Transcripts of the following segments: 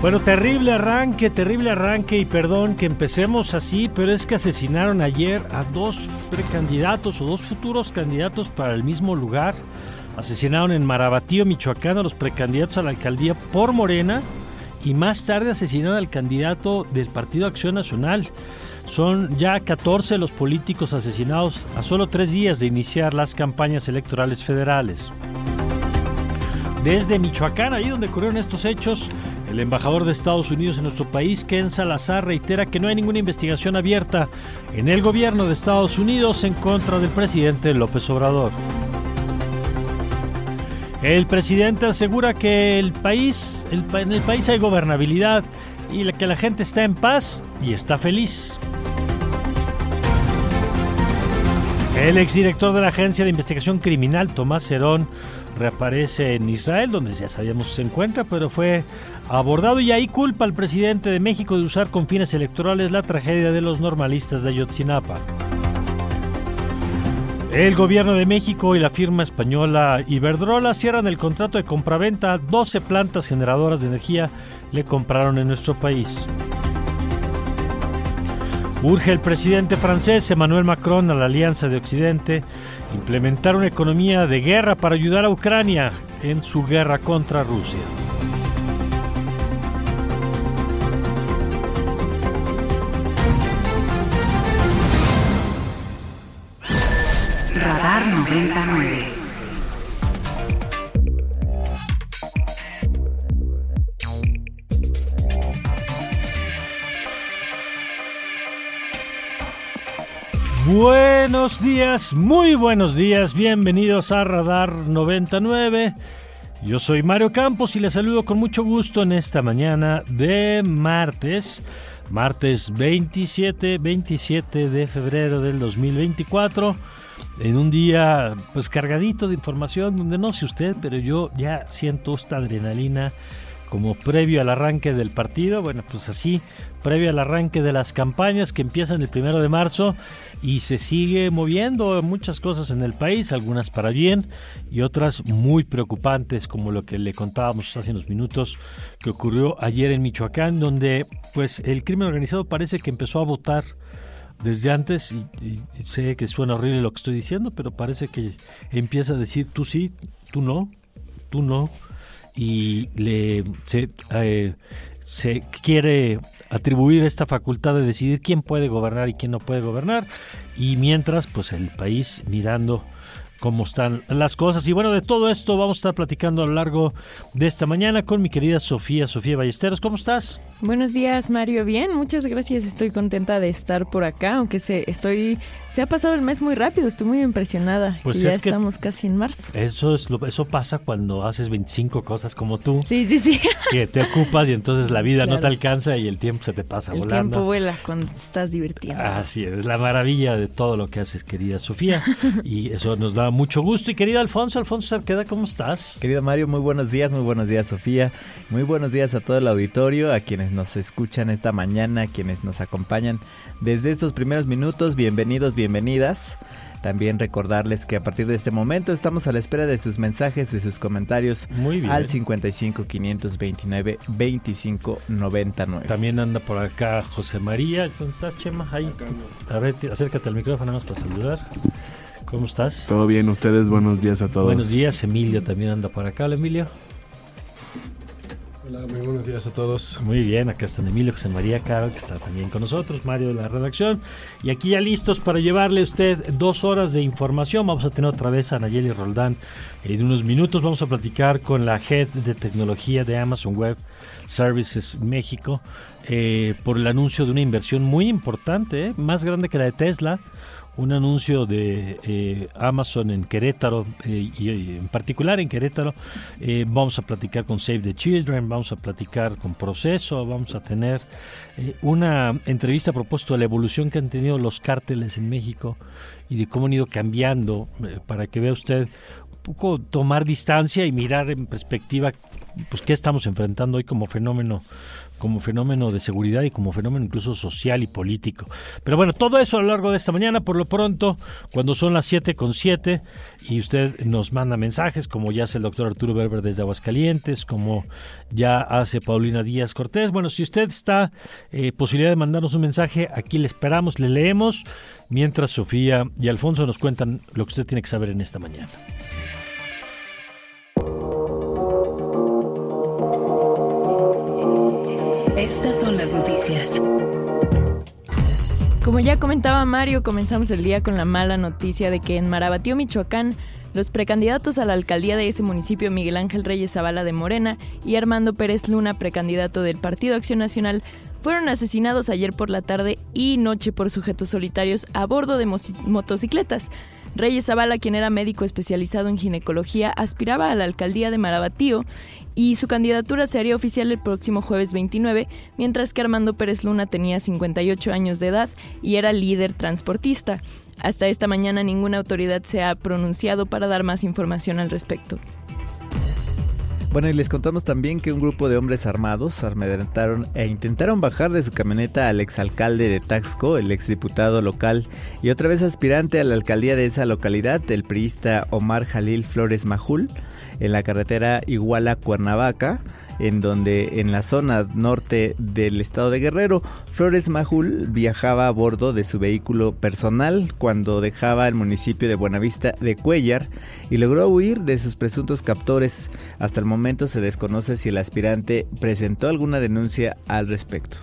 Bueno, terrible arranque, terrible arranque y perdón que empecemos así, pero es que asesinaron ayer a dos precandidatos o dos futuros candidatos para el mismo lugar. Asesinaron en Marabatío, Michoacán, a los precandidatos a la alcaldía por Morena y más tarde asesinaron al candidato del Partido Acción Nacional. Son ya 14 los políticos asesinados a solo tres días de iniciar las campañas electorales federales. Desde Michoacán, ahí donde ocurrieron estos hechos, el embajador de Estados Unidos en nuestro país, Ken Salazar, reitera que no hay ninguna investigación abierta en el gobierno de Estados Unidos en contra del presidente López Obrador. El presidente asegura que el país, en el país hay gobernabilidad y que la gente está en paz y está feliz. El exdirector de la Agencia de Investigación Criminal, Tomás Cerón, reaparece en Israel, donde ya sabíamos se encuentra, pero fue abordado y ahí culpa al presidente de México de usar con fines electorales la tragedia de los normalistas de Ayotzinapa. El gobierno de México y la firma española Iberdrola cierran el contrato de compraventa a 12 plantas generadoras de energía le compraron en nuestro país. Urge el presidente francés Emmanuel Macron a la Alianza de Occidente implementar una economía de guerra para ayudar a Ucrania en su guerra contra Rusia. Radar 99. Buenos días, muy buenos días, bienvenidos a Radar 99. Yo soy Mario Campos y les saludo con mucho gusto en esta mañana de martes, martes 27, 27 de febrero del 2024, en un día pues cargadito de información donde no sé usted, pero yo ya siento esta adrenalina como previo al arranque del partido, bueno, pues así, previo al arranque de las campañas que empiezan el primero de marzo y se sigue moviendo muchas cosas en el país, algunas para bien y otras muy preocupantes, como lo que le contábamos hace unos minutos que ocurrió ayer en Michoacán, donde pues el crimen organizado parece que empezó a votar desde antes y, y sé que suena horrible lo que estoy diciendo, pero parece que empieza a decir tú sí, tú no, tú no y le se, eh, se quiere atribuir esta facultad de decidir quién puede gobernar y quién no puede gobernar. Y mientras pues el país mirando cómo están las cosas. Y bueno, de todo esto vamos a estar platicando a lo largo de esta mañana con mi querida Sofía, Sofía Ballesteros. ¿Cómo estás? Buenos días, Mario. Bien, muchas gracias. Estoy contenta de estar por acá, aunque se, estoy, se ha pasado el mes muy rápido. Estoy muy impresionada. Pues que ya que estamos casi en marzo. Eso es lo, eso pasa cuando haces 25 cosas como tú, Sí, sí, sí. que te ocupas y entonces la vida no te alcanza y el tiempo se te pasa El volando. tiempo vuela cuando te estás divirtiendo. Así es, la maravilla de todo lo que haces, querida Sofía. Y eso nos da mucho gusto. Y querido Alfonso, Alfonso Cerqueda, ¿cómo estás? Querido Mario, muy buenos días, muy buenos días Sofía, muy buenos días a todo el auditorio, a quienes nos escuchan esta mañana, a quienes nos acompañan desde estos primeros minutos, bienvenidos, bienvenidas. También recordarles que a partir de este momento estamos a la espera de sus mensajes, de sus comentarios Muy bien. al 55 529 25 99. También anda por acá José María. ¿Dónde estás, Chema? Ahí. A ver, te- acércate al micrófono más para saludar. ¿Cómo estás? Todo bien, ustedes, buenos días a todos. Buenos días, Emilio también anda por acá. Hola, Emilio. Hola, muy buenos días a todos. Muy bien, acá están Emilio, José María Caro, que está también con nosotros, Mario de la redacción. Y aquí ya listos para llevarle a usted dos horas de información. Vamos a tener otra vez a Nayeli Roldán en unos minutos. Vamos a platicar con la Head de Tecnología de Amazon Web Services México eh, por el anuncio de una inversión muy importante, eh, más grande que la de Tesla un anuncio de eh, Amazon en Querétaro eh, y, en particular en Querétaro. Vamos a platicar con Save the Children, vamos a platicar con Proceso, vamos a tener una entrevista a propósito de la evolución que han tenido los cárteles en México y de cómo han ido cambiando para que vea usted un poco tomar distancia y mirar en perspectiva pues qué estamos enfrentando hoy como fenómeno como fenómeno de seguridad y como fenómeno incluso social y político. Pero bueno, todo eso a lo largo de esta mañana, por lo pronto, cuando son las 7 con 7 y usted nos manda mensajes, como ya hace el doctor Arturo Berber desde Aguascalientes, como ya hace Paulina Díaz Cortés. Bueno, si usted está eh, posibilidad de mandarnos un mensaje, aquí le esperamos, le leemos, mientras Sofía y Alfonso nos cuentan lo que usted tiene que saber en esta mañana. Son las noticias. Como ya comentaba Mario, comenzamos el día con la mala noticia de que en Marabatío, Michoacán, los precandidatos a la alcaldía de ese municipio, Miguel Ángel Reyes Zavala de Morena y Armando Pérez Luna, precandidato del Partido Acción Nacional, fueron asesinados ayer por la tarde y noche por sujetos solitarios a bordo de motocicletas. Reyes Zavala, quien era médico especializado en ginecología, aspiraba a la alcaldía de Marabatío y su candidatura se haría oficial el próximo jueves 29, mientras que Armando Pérez Luna tenía 58 años de edad y era líder transportista. Hasta esta mañana ninguna autoridad se ha pronunciado para dar más información al respecto. Bueno, y les contamos también que un grupo de hombres armados amedrentaron e intentaron bajar de su camioneta al exalcalde de Taxco, el exdiputado local y otra vez aspirante a la alcaldía de esa localidad, el priista Omar Jalil Flores Majul, en la carretera Iguala-Cuernavaca en donde en la zona norte del estado de Guerrero, Flores Majul viajaba a bordo de su vehículo personal cuando dejaba el municipio de Buenavista de Cuellar y logró huir de sus presuntos captores. Hasta el momento se desconoce si el aspirante presentó alguna denuncia al respecto.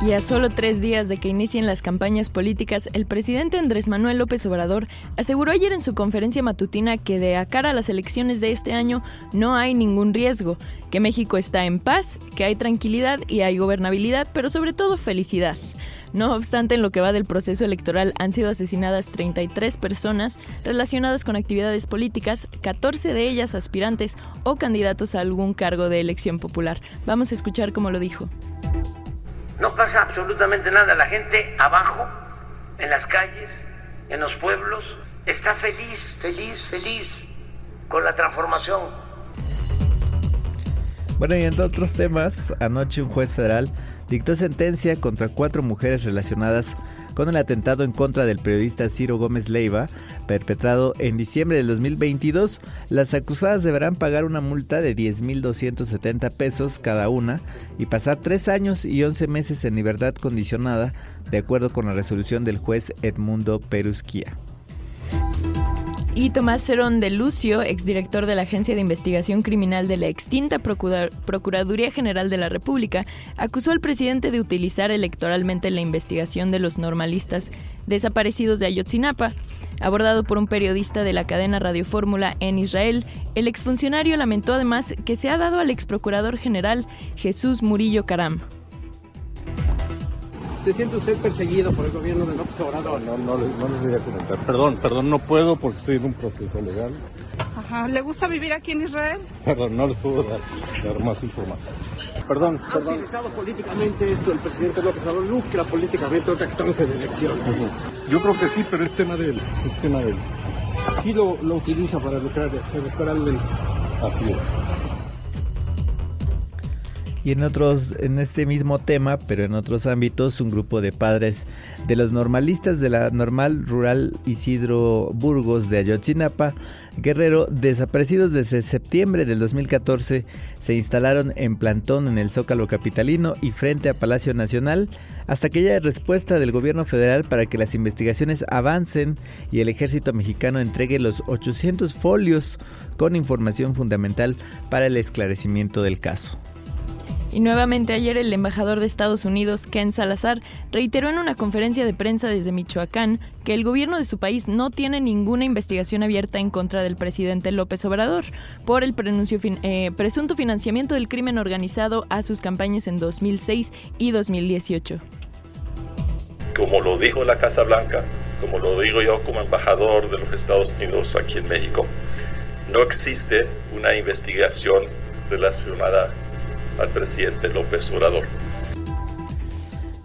Y a solo tres días de que inicien las campañas políticas, el presidente Andrés Manuel López Obrador aseguró ayer en su conferencia matutina que de a cara a las elecciones de este año no hay ningún riesgo, que México está en paz, que hay tranquilidad y hay gobernabilidad, pero sobre todo felicidad. No obstante, en lo que va del proceso electoral han sido asesinadas 33 personas relacionadas con actividades políticas, 14 de ellas aspirantes o candidatos a algún cargo de elección popular. Vamos a escuchar cómo lo dijo. No pasa absolutamente nada. La gente abajo, en las calles, en los pueblos, está feliz, feliz, feliz con la transformación. Bueno, y entre otros temas, anoche un juez federal dictó sentencia contra cuatro mujeres relacionadas con el atentado en contra del periodista Ciro Gómez Leiva, perpetrado en diciembre del 2022. Las acusadas deberán pagar una multa de 10.270 pesos cada una y pasar tres años y 11 meses en libertad condicionada, de acuerdo con la resolución del juez Edmundo Perusquía. Y Tomás Cerón de Lucio, exdirector de la Agencia de Investigación Criminal de la extinta Procuraduría General de la República, acusó al presidente de utilizar electoralmente la investigación de los normalistas desaparecidos de Ayotzinapa. Abordado por un periodista de la cadena Radio Fórmula en Israel, el exfuncionario lamentó además que se ha dado al exprocurador general Jesús Murillo Caram. ¿Se siente usted perseguido por el gobierno de López Obrador? No, no, no, les voy a comentar. Perdón, perdón, no puedo porque estoy en un proceso legal. Ajá, ¿le gusta vivir aquí en Israel? Perdón, no les puedo dar, dar más información. Perdón, ¿Ha utilizado políticamente esto el presidente López Obrador? Lucra políticamente ahorita que estamos en elecciones. Yo creo que sí, pero es tema de él. Es tema de él. Así lo, lo utiliza para lucrar electoralmente. Así es. Y en otros, en este mismo tema, pero en otros ámbitos, un grupo de padres de los normalistas de la normal rural Isidro Burgos de Ayotzinapa, Guerrero, desaparecidos desde septiembre del 2014, se instalaron en plantón en el Zócalo Capitalino y frente a Palacio Nacional hasta que haya respuesta del gobierno federal para que las investigaciones avancen y el ejército mexicano entregue los 800 folios con información fundamental para el esclarecimiento del caso. Y nuevamente ayer el embajador de Estados Unidos, Ken Salazar, reiteró en una conferencia de prensa desde Michoacán que el gobierno de su país no tiene ninguna investigación abierta en contra del presidente López Obrador por el eh, presunto financiamiento del crimen organizado a sus campañas en 2006 y 2018. Como lo dijo la Casa Blanca, como lo digo yo como embajador de los Estados Unidos aquí en México, no existe una investigación relacionada al presidente López Obrador.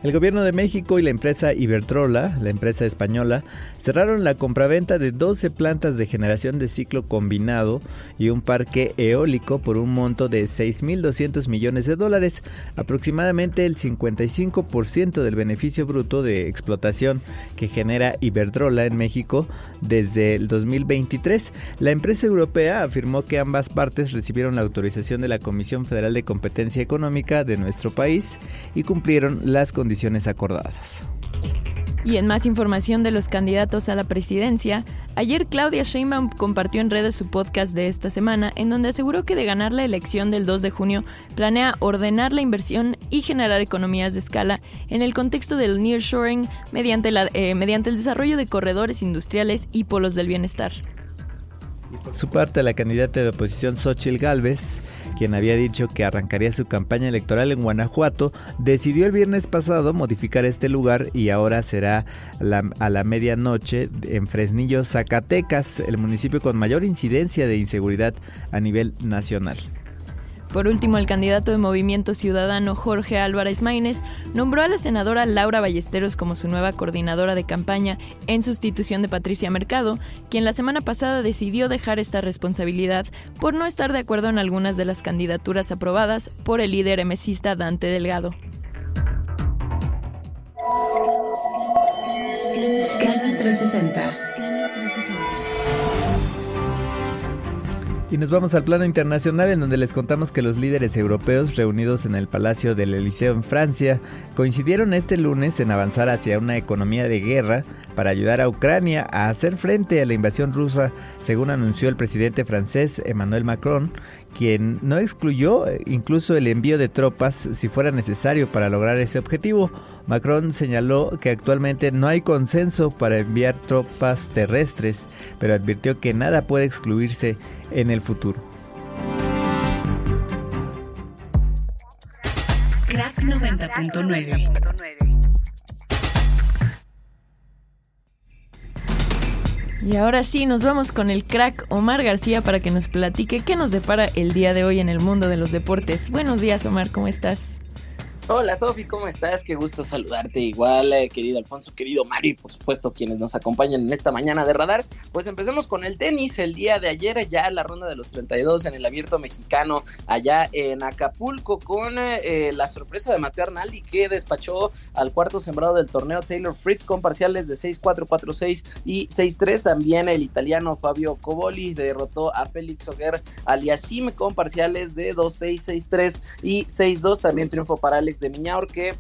El gobierno de México y la empresa Ibertrola, la empresa española, cerraron la compraventa de 12 plantas de generación de ciclo combinado y un parque eólico por un monto de 6.200 millones de dólares, aproximadamente el 55% del beneficio bruto de explotación que genera Iberdrola en México desde el 2023. La empresa europea afirmó que ambas partes recibieron la autorización de la Comisión Federal de Competencia Económica de nuestro país y cumplieron las condiciones acordadas. Y en más información de los candidatos a la presidencia, ayer Claudia Sheinbaum compartió en redes su podcast de esta semana, en donde aseguró que de ganar la elección del 2 de junio planea ordenar la inversión y generar economías de escala en el contexto del nearshoring mediante, la, eh, mediante el desarrollo de corredores industriales y polos del bienestar. Por su parte, la candidata de oposición Xochitl Gálvez quien había dicho que arrancaría su campaña electoral en Guanajuato, decidió el viernes pasado modificar este lugar y ahora será a la medianoche en Fresnillo, Zacatecas, el municipio con mayor incidencia de inseguridad a nivel nacional. Por último, el candidato de Movimiento Ciudadano Jorge Álvarez Maínez nombró a la senadora Laura Ballesteros como su nueva coordinadora de campaña en sustitución de Patricia Mercado, quien la semana pasada decidió dejar esta responsabilidad por no estar de acuerdo en algunas de las candidaturas aprobadas por el líder emesista Dante Delgado. Scanner 360 Y nos vamos al plano internacional en donde les contamos que los líderes europeos reunidos en el Palacio del Eliseo en Francia coincidieron este lunes en avanzar hacia una economía de guerra para ayudar a Ucrania a hacer frente a la invasión rusa, según anunció el presidente francés Emmanuel Macron, quien no excluyó eh, incluso el envío de tropas si fuera necesario para lograr ese objetivo. Macron señaló que actualmente no hay consenso para enviar tropas terrestres, pero advirtió que nada puede excluirse en el futuro. Crack 90.9 Y ahora sí, nos vamos con el crack Omar García para que nos platique qué nos depara el día de hoy en el mundo de los deportes. Buenos días, Omar, ¿cómo estás? Hola Sofi, ¿cómo estás? Qué gusto saludarte igual, eh, querido Alfonso, querido Mario y por supuesto quienes nos acompañan en esta mañana de radar. Pues empecemos con el tenis. El día de ayer ya la ronda de los 32 en el abierto mexicano allá en Acapulco con eh, la sorpresa de Mateo Arnaldi que despachó al cuarto sembrado del torneo Taylor Fritz con parciales de 6-4, 4-6 y 6-3. También el italiano Fabio Coboli derrotó a Félix Oguer Aliashim con parciales de 2-6, 6-3 y 6-2. También triunfo para Alex de Miñaur que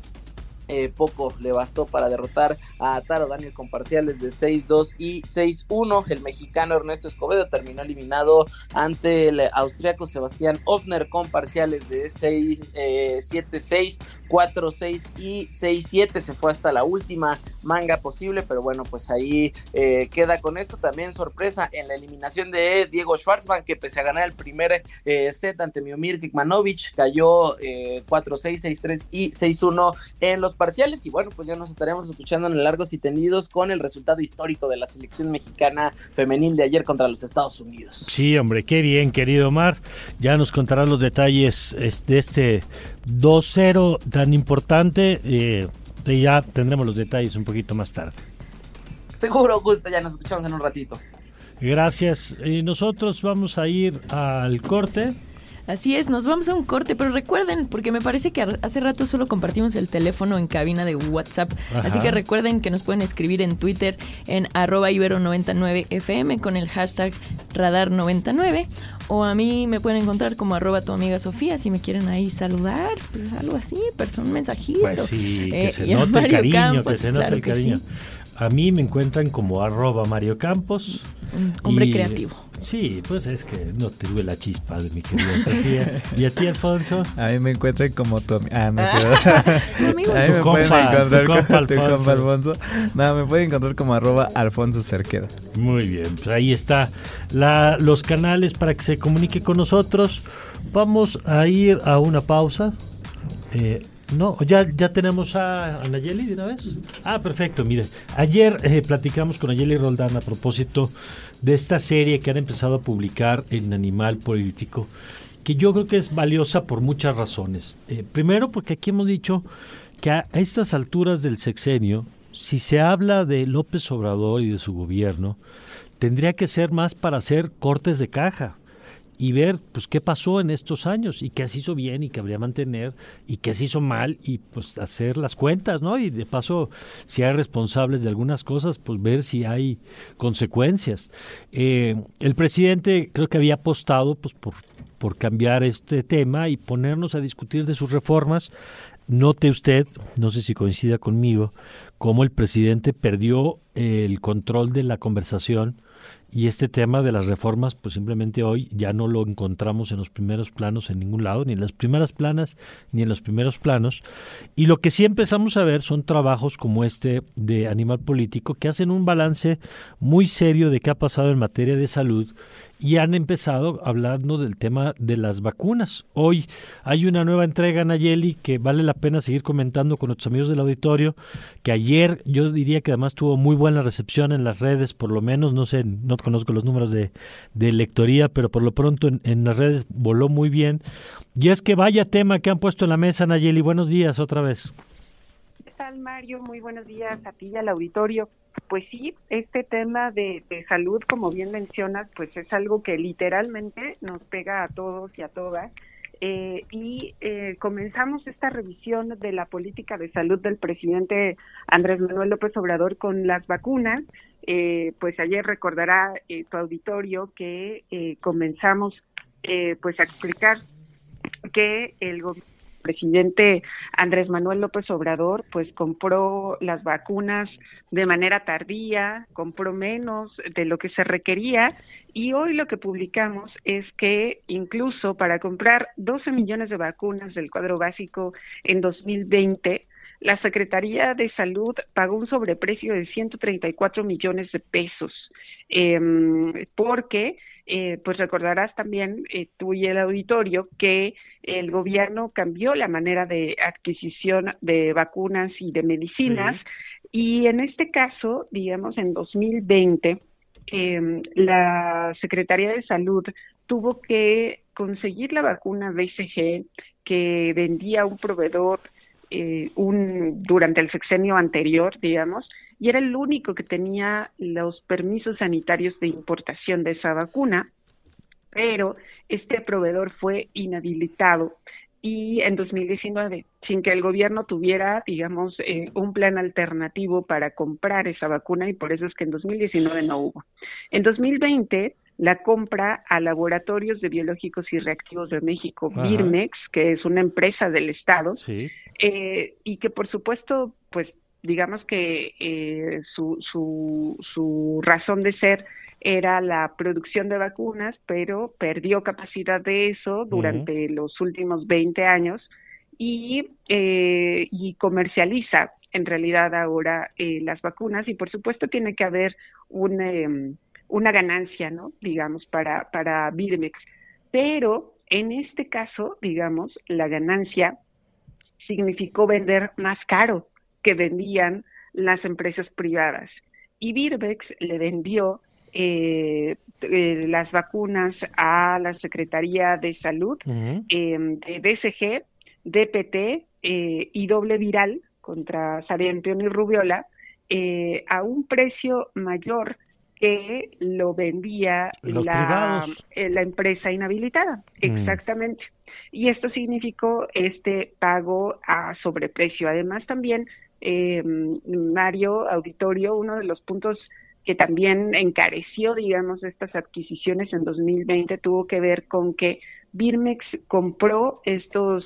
eh, poco le bastó para derrotar a Taro Daniel con parciales de 6-2 y 6-1. El mexicano Ernesto Escobedo terminó eliminado ante el austriaco Sebastián Ofner con parciales de 7-6, 4-6 eh, y 6-7. Se fue hasta la última manga posible, pero bueno, pues ahí eh, queda con esto. También sorpresa en la eliminación de Diego Schwartzman, que pese a ganar el primer set ante Miomir Kikmanovic, cayó 4-6, 6-3 y 6-1 en los parciales y bueno, pues ya nos estaremos escuchando en largos y tendidos con el resultado histórico de la selección mexicana femenil de ayer contra los Estados Unidos. Sí, hombre, qué bien, querido Omar. Ya nos contarás los detalles de este 2-0 tan importante. Eh, y ya tendremos los detalles un poquito más tarde. Seguro, Augusto, ya nos escuchamos en un ratito. Gracias. y nosotros vamos a ir al corte. Así es, nos vamos a un corte, pero recuerden, porque me parece que hace rato solo compartimos el teléfono en cabina de WhatsApp, así que recuerden que nos pueden escribir en Twitter en arroba ibero99fm con el hashtag radar99 o a mí me pueden encontrar como arroba tu amiga Sofía si me quieren ahí saludar, pues algo así, persona, un mensajito. Pues sí, que eh, se note el cariño, que se note el cariño. A mí me encuentran como arroba Mario Campos. hombre creativo. Sí, pues es que no te duele la chispa de mi querida Sofía. ¿Y a ti, Alfonso? A mí me encuentran como tu Ah, me quedo. a mí me pueden encontrar como tu compa Alfonso. No, me pueden encontrar como arroba Alfonso Cerqueda. Muy bien, pues ahí está la, los canales para que se comunique con nosotros. Vamos a ir a una pausa. Eh, no, ya, ya tenemos a Nayeli de una vez. Ah, perfecto, mire. Ayer eh, platicamos con Nayeli Roldán a propósito de esta serie que han empezado a publicar en Animal Político, que yo creo que es valiosa por muchas razones. Eh, primero, porque aquí hemos dicho que a estas alturas del sexenio, si se habla de López Obrador y de su gobierno, tendría que ser más para hacer cortes de caja y ver pues qué pasó en estos años y qué se hizo bien y qué habría mantener y qué se hizo mal y pues hacer las cuentas, ¿no? Y de paso, si hay responsables de algunas cosas, pues ver si hay consecuencias. Eh, el presidente creo que había apostado pues por, por cambiar este tema y ponernos a discutir de sus reformas. Note usted, no sé si coincida conmigo, cómo el presidente perdió el control de la conversación y este tema de las reformas, pues simplemente hoy ya no lo encontramos en los primeros planos en ningún lado, ni en las primeras planas, ni en los primeros planos. Y lo que sí empezamos a ver son trabajos como este de Animal Político, que hacen un balance muy serio de qué ha pasado en materia de salud y han empezado hablando del tema de las vacunas. Hoy hay una nueva entrega, Nayeli, que vale la pena seguir comentando con nuestros amigos del auditorio, que ayer yo diría que además tuvo muy buena recepción en las redes, por lo menos, no sé, no conozco los números de, de lectoría, pero por lo pronto en, en, las redes voló muy bien. Y es que vaya tema que han puesto en la mesa, Nayeli. Buenos días otra vez. ¿Qué tal, Mario? Muy buenos días a ti y al auditorio pues sí, este tema de, salud, como bien mencionas, pues es algo que literalmente nos pega a todos y a todas. Eh, y eh, comenzamos esta revisión de la política de salud del presidente Andrés Manuel López Obrador con las vacunas. Eh, pues ayer recordará tu auditorio que comenzamos pues a explicar que el gobierno presidente Andrés Manuel López Obrador pues compró las vacunas de manera tardía, compró menos de lo que se requería y hoy lo que publicamos es que incluso para comprar 12 millones de vacunas del cuadro básico en 2020 la Secretaría de Salud pagó un sobreprecio de 134 millones de pesos, eh, porque eh, pues recordarás también eh, tú y el auditorio que el gobierno cambió la manera de adquisición de vacunas y de medicinas. Y en este caso, digamos, en 2020, eh, la Secretaría de Salud tuvo que conseguir la vacuna BCG que vendía un proveedor eh, un, durante el sexenio anterior, digamos, y era el único que tenía los permisos sanitarios de importación de esa vacuna, pero este proveedor fue inhabilitado. Y en 2019, sin que el gobierno tuviera, digamos, eh, un plan alternativo para comprar esa vacuna y por eso es que en 2019 no hubo. En 2020 la compra a Laboratorios de Biológicos y Reactivos de México, Birmex, que es una empresa del Estado, eh, y que por supuesto, pues digamos que eh, su, su, su razón de ser era la producción de vacunas, pero perdió capacidad de eso durante los últimos 20 años y, eh, y comercializa en realidad ahora eh, las vacunas y por supuesto tiene que haber un, em, una ganancia, ¿no? Digamos, para, para Birmex. Pero en este caso, digamos, la ganancia significó vender más caro que vendían las empresas privadas. Y Birbex le vendió eh, eh, las vacunas a la Secretaría de Salud eh, de BCG, DPT eh, y doble viral contra sarampión y rubiola a un precio mayor que lo vendía la, la, empresa inhabilitada. Mm. Exactamente. Y esto significó este pago a sobreprecio. Además, también, eh, Mario Auditorio, uno de los puntos que también encareció, digamos, estas adquisiciones en 2020 tuvo que ver con que Birmex compró estos,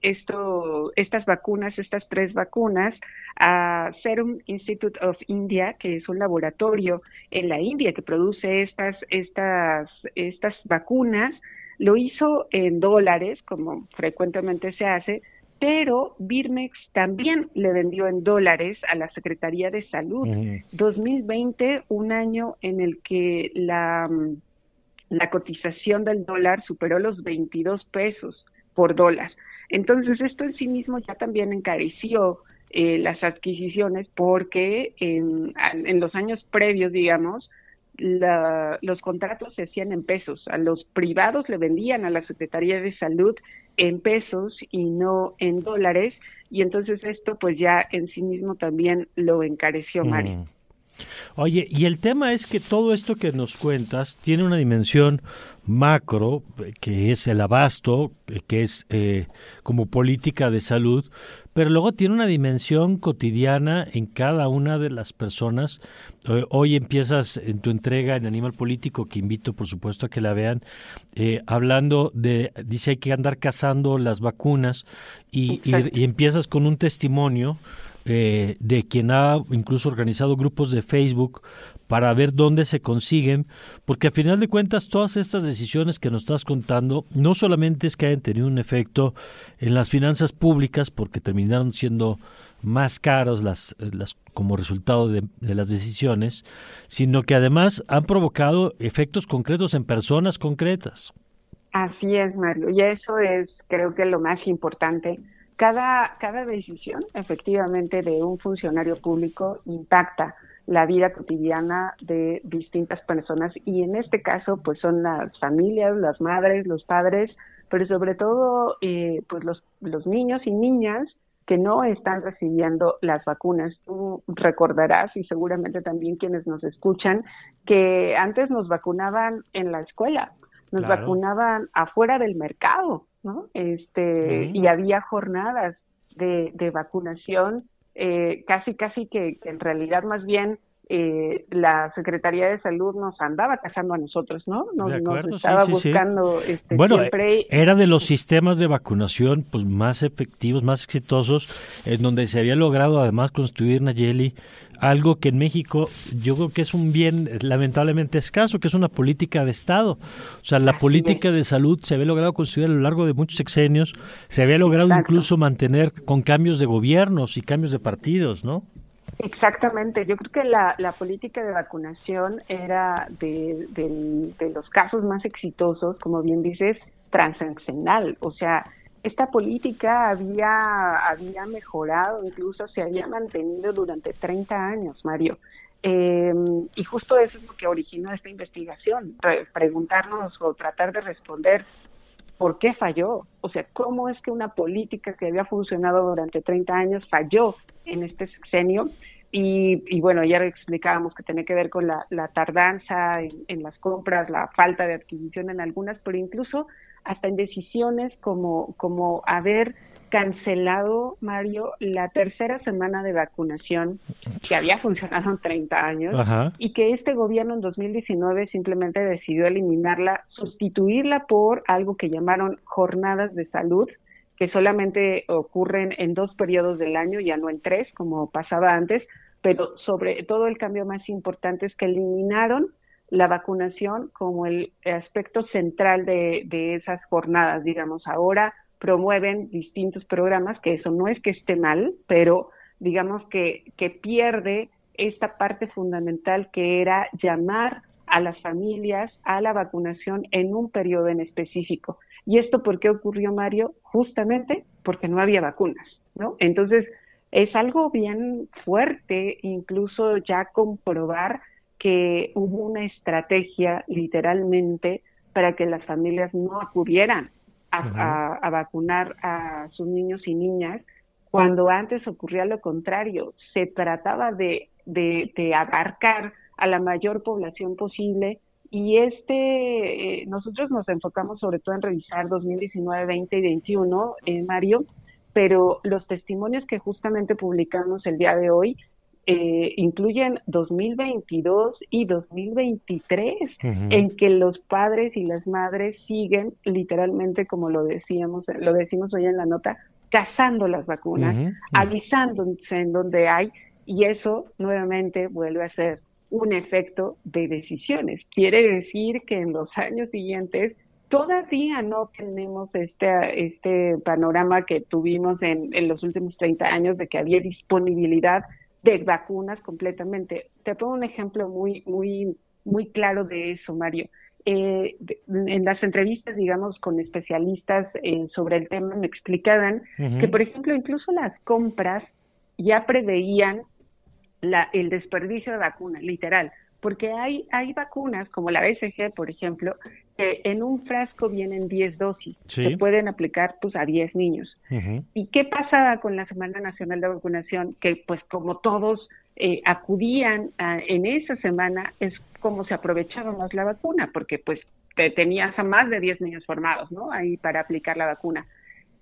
esto, estas vacunas, estas tres vacunas, a Serum Institute of India, que es un laboratorio en la India que produce estas, estas, estas vacunas. Lo hizo en dólares, como frecuentemente se hace, pero Birmex también le vendió en dólares a la Secretaría de Salud. 2020, un año en el que la la cotización del dólar superó los 22 pesos por dólar. Entonces, esto en sí mismo ya también encareció eh, las adquisiciones porque en, en, los años previos, digamos, la, los contratos se hacían en pesos. A los privados le vendían a la Secretaría de Salud en pesos y no en dólares. Y entonces esto pues ya en sí mismo también lo encareció, Mario. Oye, y el tema es que todo esto que nos cuentas tiene una dimensión macro, que es el abasto, que es eh, como política de salud, pero luego tiene una dimensión cotidiana en cada una de las personas. Eh, hoy empiezas en tu entrega en Animal Político, que invito por supuesto a que la vean, eh, hablando de, dice hay que andar cazando las vacunas y, y empiezas con un testimonio eh, de quien ha incluso organizado grupos de Facebook para ver dónde se consiguen, porque a final de cuentas todas estas decisiones que nos estás contando no solamente es que hayan tenido un efecto en las finanzas públicas, porque terminaron siendo más caros las, las como resultado de, de, las decisiones, sino que además han provocado efectos concretos en personas concretas. Así es, Mario, y eso es creo que lo más importante cada, cada decisión, efectivamente, de un funcionario público impacta la vida cotidiana de distintas personas y en este caso pues son las familias, las madres, los padres, pero sobre todo eh, pues los, los niños y niñas que no están recibiendo las vacunas. Tú recordarás y seguramente también quienes nos escuchan que antes nos vacunaban en la escuela, nos vacunaban afuera del mercado, ¿no? Este, y había jornadas de, de vacunación, eh, casi, casi que, en realidad más bien eh, la Secretaría de Salud nos andaba cazando a nosotros, ¿no? Nos, estaba buscando Este, bueno, era de los sistemas de vacunación pues más efectivos, más exitosos, en donde se había logrado además construir Nayeli algo que en México yo creo que es un bien lamentablemente escaso, que es una política de Estado. O sea, la política de salud se había logrado construir a lo largo de muchos sexenios, se había logrado incluso mantener con cambios de gobiernos y cambios de partidos, ¿no? Exactamente, yo creo que la, la política de vacunación era de, de los casos más exitosos, como bien dices, transaccional, o sea, esta política había, había mejorado, incluso se había mantenido durante 30 años, Mario. Eh, y justo eso es lo que originó esta investigación, preguntarnos o tratar de responder por qué falló, o sea, cómo es que una política que había funcionado durante 30 años falló en este sexenio. Y, y bueno, ya explicábamos que tenía que ver con la, tardanza en, en las compras, la falta de adquisición en algunas, pero incluso hasta en decisiones como, como haber cancelado, Mario, la tercera semana de vacunación que había funcionado en 30 años y que este gobierno en 2019 simplemente decidió eliminarla, sustituirla por algo que llamaron jornadas de salud, que solamente ocurren en dos periodos del año, ya no en tres, como pasaba antes, pero sobre todo el cambio más importante es que eliminaron la vacunación como el aspecto central de, de esas jornadas, digamos. Ahora promueven distintos programas, que eso no es que esté mal, pero digamos que, que pierde esta parte fundamental que era llamar a las familias a la vacunación en un periodo en específico. ¿Y esto por qué ocurrió, Mario? Justamente porque no había vacunas, ¿no? Entonces, es algo bien fuerte, incluso ya comprobar que hubo una estrategia literalmente para que las familias no acudieran a, vacunar a sus niños y niñas, cuando antes ocurría lo contrario, se trataba de, de, abarcar a la mayor población posible. Y este, eh, nosotros nos enfocamos sobre todo en revisar 2019, 20 y 21, eh, Mario, pero los testimonios que justamente publicamos el día de hoy eh, incluyen 2022 y 2023, en que los padres y las madres siguen literalmente, como lo decíamos, lo decimos hoy en la nota, cazando las vacunas, avisándose en donde hay, y eso nuevamente vuelve a ser un efecto de decisiones. Quiere decir que en los años siguientes todavía no tenemos este, este panorama que tuvimos en, en los últimos 30 años de que había disponibilidad de vacunas completamente. Te pongo un ejemplo muy, muy, muy claro de eso, Mario. Eh, en las entrevistas, digamos, con especialistas eh, sobre el tema, me explicaban que, por ejemplo, incluso las compras ya preveían la, el desperdicio de vacuna, literal porque hay, hay vacunas como la BCG, por ejemplo, que en un frasco vienen 10 dosis, se pueden aplicar pues a 10 niños. ¿Y qué pasaba con la Semana Nacional de Vacunación? Que pues como todos eh, acudían en esa semana, es como se aprovechaba más la vacuna, porque pues tenías a más de 10 niños formados, ¿no? Ahí para aplicar la vacuna.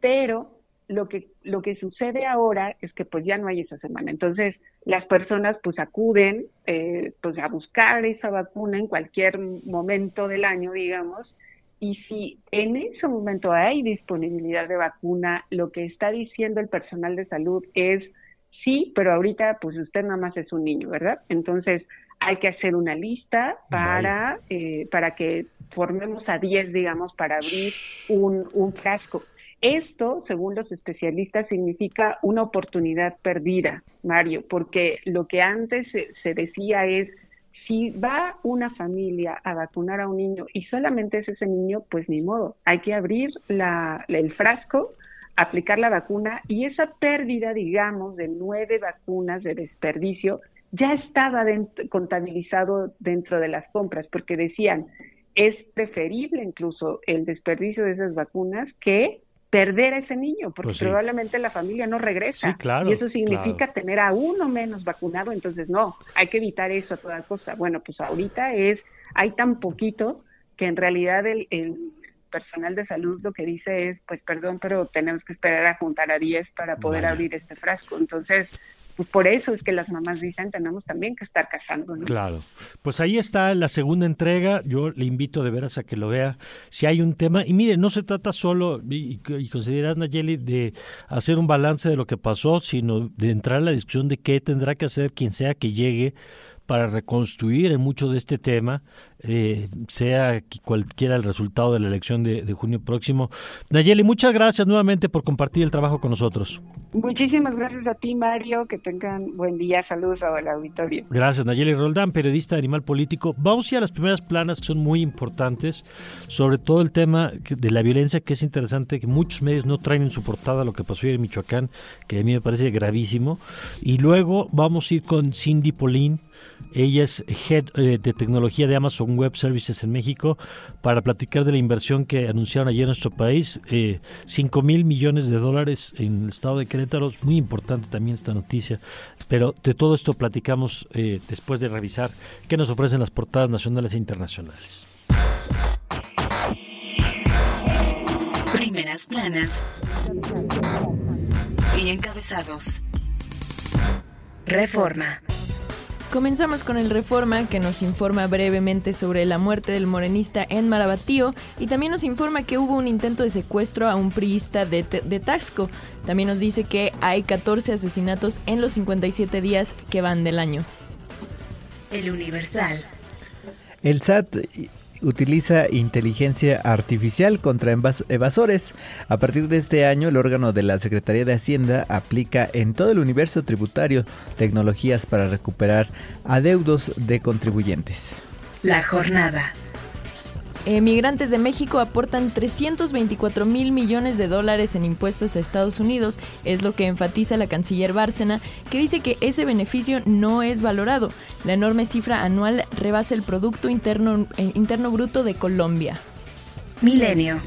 Pero lo que lo que sucede ahora es que pues ya no hay esa semana. Entonces las personas pues acuden eh, pues a buscar esa vacuna en cualquier momento del año digamos y si en ese momento hay disponibilidad de vacuna lo que está diciendo el personal de salud es sí pero ahorita pues usted nada más es un niño verdad entonces hay que hacer una lista para eh, para que formemos a 10 digamos para abrir un, un frasco esto, según los especialistas, significa una oportunidad perdida, Mario, porque lo que antes se, decía es, si va una familia a vacunar a un niño y solamente es ese niño, pues ni modo, hay que abrir la, el frasco, aplicar la vacuna y esa pérdida, digamos, de nueve vacunas de desperdicio ya estaba contabilizado dentro de las compras, porque decían, es preferible incluso el desperdicio de esas vacunas que perder a ese niño, porque pues probablemente la familia no regresa. y eso significa tener a uno menos vacunado, entonces no, hay que evitar eso a toda costa. Bueno, pues ahorita es, hay tan poquito que en realidad el, el personal de salud lo que dice es, pues perdón, pero tenemos que esperar a juntar a 10 para poder abrir este frasco. Entonces, pues por eso es que las mamás dicen tenemos también que estar casando. Claro, pues ahí está la segunda entrega, yo le invito de veras a que lo vea, si hay un tema, y mire, no se trata solo, y, y consideras Nayeli, de hacer un balance de lo que pasó, sino de entrar a la discusión de qué tendrá que hacer quien sea que llegue para reconstruir en mucho de este tema, eh, sea cualquiera el resultado de la elección de, junio próximo. Nayeli, muchas gracias nuevamente por compartir el trabajo con nosotros. Muchísimas gracias a ti, Mario. Que tengan buen día. Saludos al auditorio. Gracias, Nayeli Roldán, periodista de Animal Político. Vamos a ir a las primeras planas que son muy importantes, sobre todo el tema de la violencia, que es interesante, que muchos medios no traen en su portada lo que pasó en Michoacán, que a mí me parece gravísimo. Y luego vamos a ir con Cindy Polín ella es Head eh, de Tecnología de Amazon Web Services en México para platicar de la inversión que anunciaron ayer en nuestro país, eh, 5 mil millones de dólares en el estado de Querétaro. Muy importante también esta noticia, pero de todo esto platicamos eh, después de revisar qué nos ofrecen las portadas nacionales e internacionales. Primeras planas y encabezados. Reforma. Comenzamos con el Reforma, que nos informa brevemente sobre la muerte del morenista en Marabatío y también nos informa que hubo un intento de secuestro a un priista de, de Taxco. También nos dice que hay 14 asesinatos en los 57 días que van del año. El Universal. El SAT utiliza inteligencia artificial contra evasores. A partir de este año, el órgano de la Secretaría de Hacienda aplica en todo el universo tributario tecnologías para recuperar adeudos de contribuyentes. La jornada. Emigrantes de México aportan 324 mil millones de dólares en impuestos a Estados Unidos, es lo que enfatiza la canciller Bárcena, que dice que ese beneficio no es valorado. La enorme cifra anual rebasa el Producto Interno, eh, interno Bruto de Colombia. Milenio.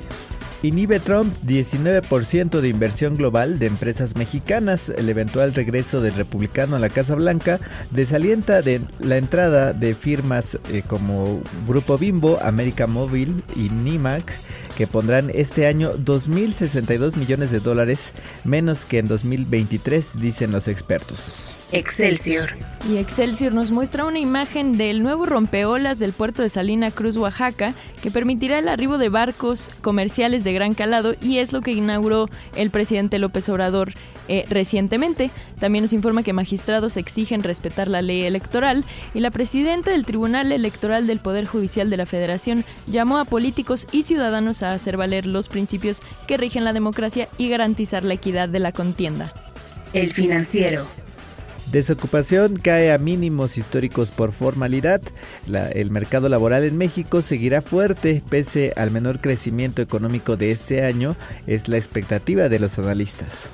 Inhibe Trump 19% de inversión global de empresas mexicanas. El eventual regreso del republicano a la Casa Blanca desalienta de la entrada de firmas eh, como Grupo Bimbo, América Móvil y NIMAC que pondrán este año 2.062 millones de dólares menos que en 2023, dicen los expertos. Excelsior. Y Excelsior nos muestra una imagen del nuevo rompeolas del puerto de Salina Cruz, Oaxaca, que permitirá el arribo de barcos comerciales de gran calado y es lo que inauguró el presidente López Obrador eh, recientemente. También nos informa que magistrados exigen respetar la ley electoral y la presidenta del Tribunal Electoral del Poder Judicial de la Federación llamó a políticos y ciudadanos a hacer valer los principios que rigen la democracia y garantizar la equidad de la contienda. El financiero. Desocupación cae a mínimos históricos por formalidad. el mercado laboral en México seguirá fuerte pese al menor crecimiento económico de este año, es la expectativa de los analistas.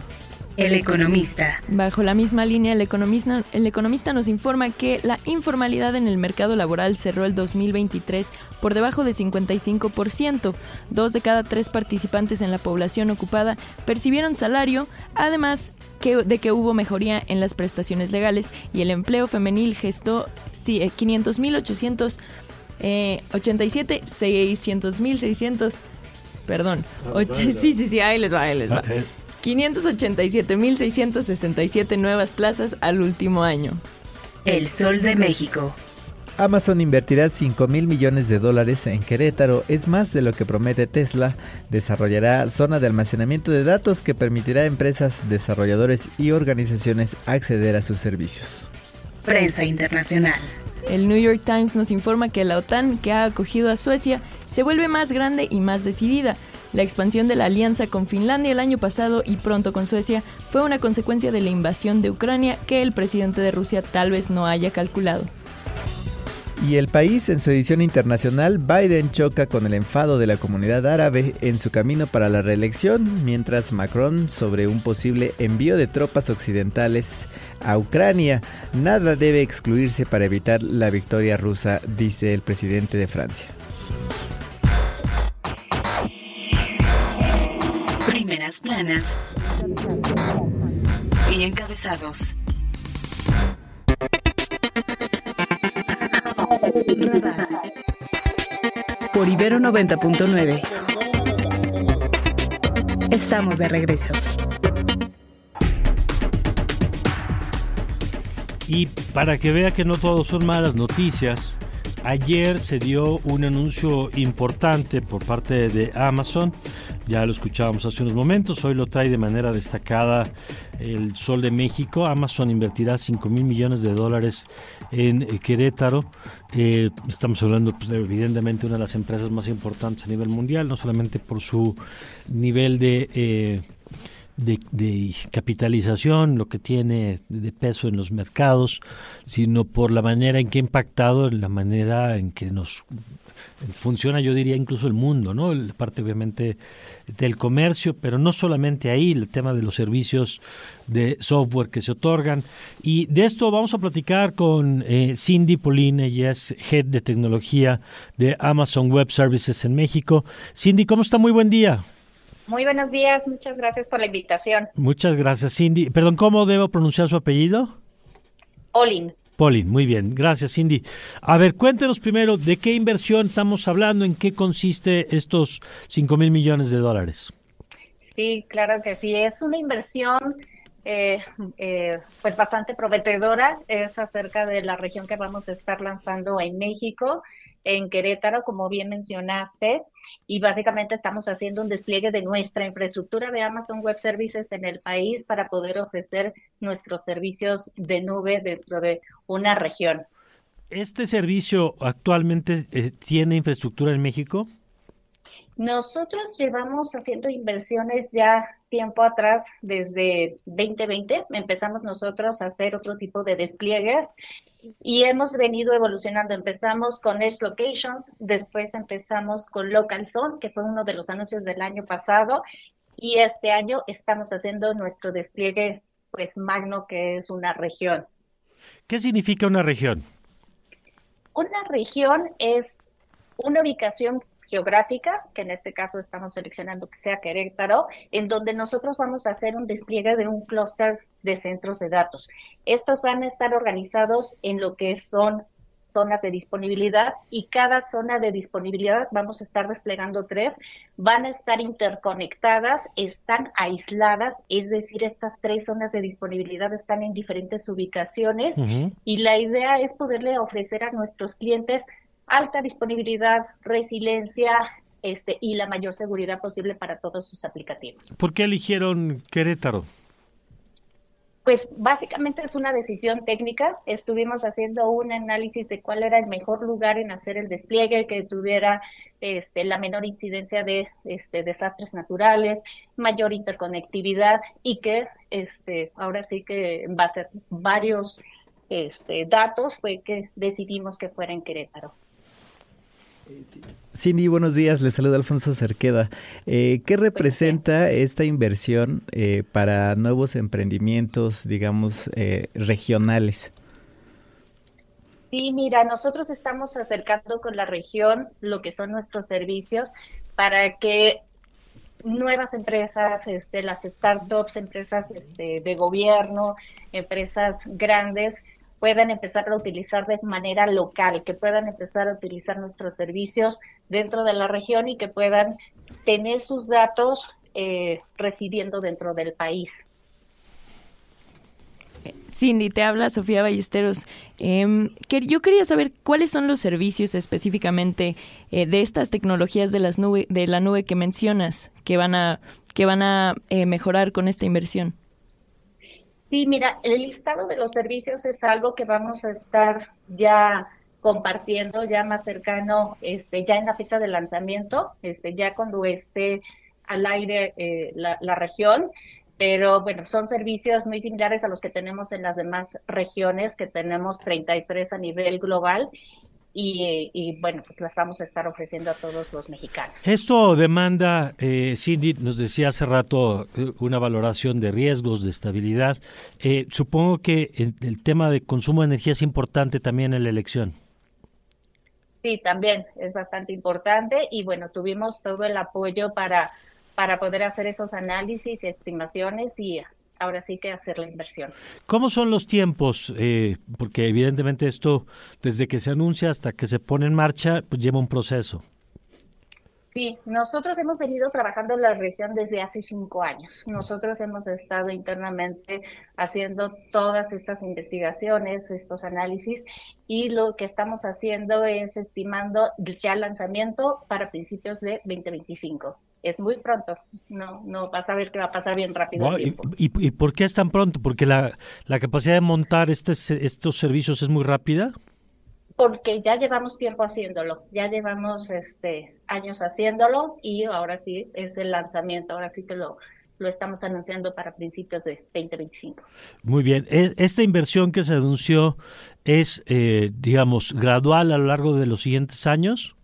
El economista. Bajo la misma línea, el economista, el economista nos informa que la informalidad en el mercado laboral cerró el 2023 por debajo de 55%. Dos de cada tres participantes en la población ocupada percibieron salario, además que, de que hubo mejoría en las prestaciones legales y el empleo femenil gestó 500.887, eh, 600.600, perdón, sí, sí, sí, ahí les va, ahí les va. 587.667 nuevas plazas al último año. El Sol de México. Amazon invertirá 5 mil millones de dólares en Querétaro, es más de lo que promete Tesla. Desarrollará zona de almacenamiento de datos que permitirá a empresas, desarrolladores y organizaciones acceder a sus servicios. Prensa internacional. El New York Times nos informa que la OTAN, que ha acogido a Suecia, se vuelve más grande y más decidida. La expansión de la alianza con Finlandia el año pasado y pronto con Suecia fue una consecuencia de la invasión de Ucrania que el presidente de Rusia tal vez no haya calculado. Y el país en su edición internacional, Biden choca con el enfado de la comunidad árabe en su camino para la reelección, mientras Macron sobre un posible envío de tropas occidentales a Ucrania. Nada debe excluirse para evitar la victoria rusa, dice el presidente de Francia. Planas y encabezados. Por Ibero 90.9. Estamos de regreso. Y para que vea que no todo son malas noticias, ayer se dio un anuncio importante por parte de Amazon ya lo escuchábamos hace unos momentos, hoy lo trae de manera destacada el Sol de México. Amazon invertirá 5 mil millones de dólares en eh, Querétaro. Eh, estamos hablando, pues, de, evidentemente, una de las empresas más importantes a nivel mundial, no solamente por su nivel de, eh, de, capitalización, lo que tiene de peso en los mercados, sino por la manera en que ha impactado, en la manera en que nos funciona, yo diría, incluso el mundo, ¿no? La parte, obviamente, del comercio, pero no solamente ahí, el tema de los servicios de software que se otorgan. Y de esto vamos a platicar con eh, Cindy Pauline, ella es Head de Tecnología de Amazon Web Services en México. Cindy, ¿cómo está? Muy buen día. Muy buenos días, muchas gracias por la invitación. Muchas gracias, Cindy. Perdón, ¿cómo debo pronunciar su apellido? Olin. Pauline, muy bien, gracias Cindy. A ver, cuéntenos primero de qué inversión estamos hablando, en qué consiste estos 5 mil millones de dólares. Sí, claro que sí, es una inversión eh, eh, pues bastante prometedora, es acerca de la región que vamos a estar lanzando en México en Querétaro, como bien mencionaste, y básicamente estamos haciendo un despliegue de nuestra infraestructura de Amazon Web Services en el país para poder ofrecer nuestros servicios de nube dentro de una región. ¿Este servicio actualmente eh, tiene infraestructura en México? Nosotros llevamos haciendo inversiones ya tiempo atrás, desde 2020, empezamos nosotros a hacer otro tipo de despliegues y hemos venido evolucionando. Empezamos con Edge Locations, después empezamos con Local Zone, que fue uno de los anuncios del año pasado, y este año estamos haciendo nuestro despliegue pues magno, que es una región. ¿Qué significa una región? Una región es una ubicación geográfica, que en este caso estamos seleccionando que sea Querétaro, en donde nosotros vamos a hacer un despliegue de un clúster de centros de datos. Estos van a estar organizados en lo que son zonas de disponibilidad y cada zona de disponibilidad vamos a estar desplegando tres, van a estar interconectadas, están aisladas, es decir, estas tres zonas de disponibilidad están en diferentes ubicaciones y la idea es poderle ofrecer a nuestros clientes alta disponibilidad, resiliencia, este, y la mayor seguridad posible para todos sus aplicativos. ¿Por qué eligieron Querétaro? Pues básicamente es una decisión técnica. Estuvimos haciendo un análisis de cuál era el mejor lugar en hacer el despliegue que tuviera este, la menor incidencia de este, desastres naturales, mayor interconectividad y que este, ahora sí que va a ser varios este, datos fue que decidimos que fuera en Querétaro. Cindy, buenos días. Les saluda Alfonso Cerqueda. Eh, ¿Qué representa esta inversión eh, para nuevos emprendimientos, digamos, eh, regionales? Sí, mira, nosotros estamos acercando con la región lo que son nuestros servicios para que nuevas empresas, este, las startups, empresas este, de gobierno, empresas grandes, puedan empezar a utilizar de manera local, que puedan empezar a utilizar nuestros servicios dentro de la región y que puedan tener sus datos eh, residiendo dentro del país. Cindy, te habla Sofía Ballesteros. Que yo quería saber cuáles son los servicios específicamente eh, de estas tecnologías de las nube, de la nube que mencionas que van a que van a eh, mejorar con esta inversión. Sí, mira, el listado de los servicios es algo que vamos a estar ya compartiendo ya más cercano, este, ya en la fecha de lanzamiento, este, ya cuando esté al aire eh, la, la región, pero bueno, son servicios muy similares a los que tenemos en las demás regiones, que tenemos 33 a nivel global y, bueno, pues las vamos a estar ofreciendo a todos los mexicanos. Esto demanda, eh, Cindy nos decía hace rato, eh, una valoración de riesgos, de estabilidad. Eh, supongo que el, tema de consumo de energía es importante también en la elección. Sí, también es bastante importante y bueno, tuvimos todo el apoyo para, para poder hacer esos análisis y estimaciones y ahora sí que hacer la inversión. ¿Cómo son los tiempos? Eh, porque evidentemente esto, desde que se anuncia hasta que se pone en marcha, pues lleva un proceso. Sí, nosotros hemos venido trabajando en la región desde hace cinco años. Nosotros hemos estado internamente haciendo todas estas investigaciones, estos análisis, y lo que estamos haciendo es estimando ya lanzamiento para principios de 2025 es muy pronto. No, no vas a ver que va a pasar bien rápido. ¿y, y, por qué es tan pronto? ¿Porque la, la capacidad de montar este, estos servicios es muy rápida? Porque ya llevamos tiempo haciéndolo, ya llevamos este años haciéndolo y ahora sí es el lanzamiento, ahora sí que lo, lo estamos anunciando para principios de 2025. Muy bien, e, esta inversión que se anunció es, eh, digamos, gradual a lo largo de los siguientes años.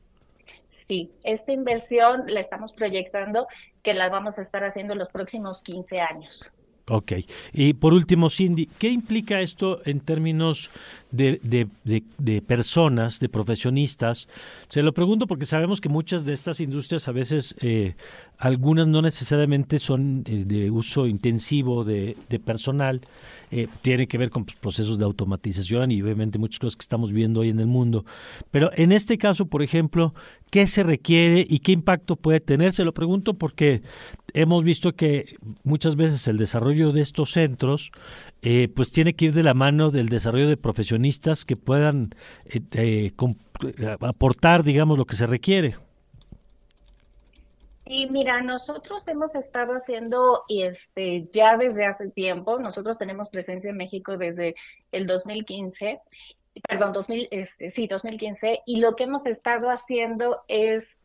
Sí, esta inversión la estamos proyectando que la vamos a estar haciendo los próximos 15 años. Ok. Y por último, Cindy, ¿qué implica esto en términos de, de, personas, de profesionistas? Se lo pregunto porque sabemos que muchas de estas industrias a veces, eh, algunas no necesariamente son eh, de uso intensivo de, personal, eh, tiene que ver con pues, procesos de automatización y obviamente muchas cosas que estamos viendo hoy en el mundo. Pero en este caso, por ejemplo, ¿qué se requiere y qué impacto puede tener? Se lo pregunto porque hemos visto que muchas veces el desarrollo de estos centros eh, pues tiene que ir de la mano del desarrollo de profesionistas que puedan eh, eh, aportar, digamos, lo que se requiere. Y mira, nosotros hemos estado haciendo este ya desde hace tiempo, nosotros tenemos presencia en México desde el 2015, perdón, 2000, este, sí, 2015, y lo que hemos estado haciendo es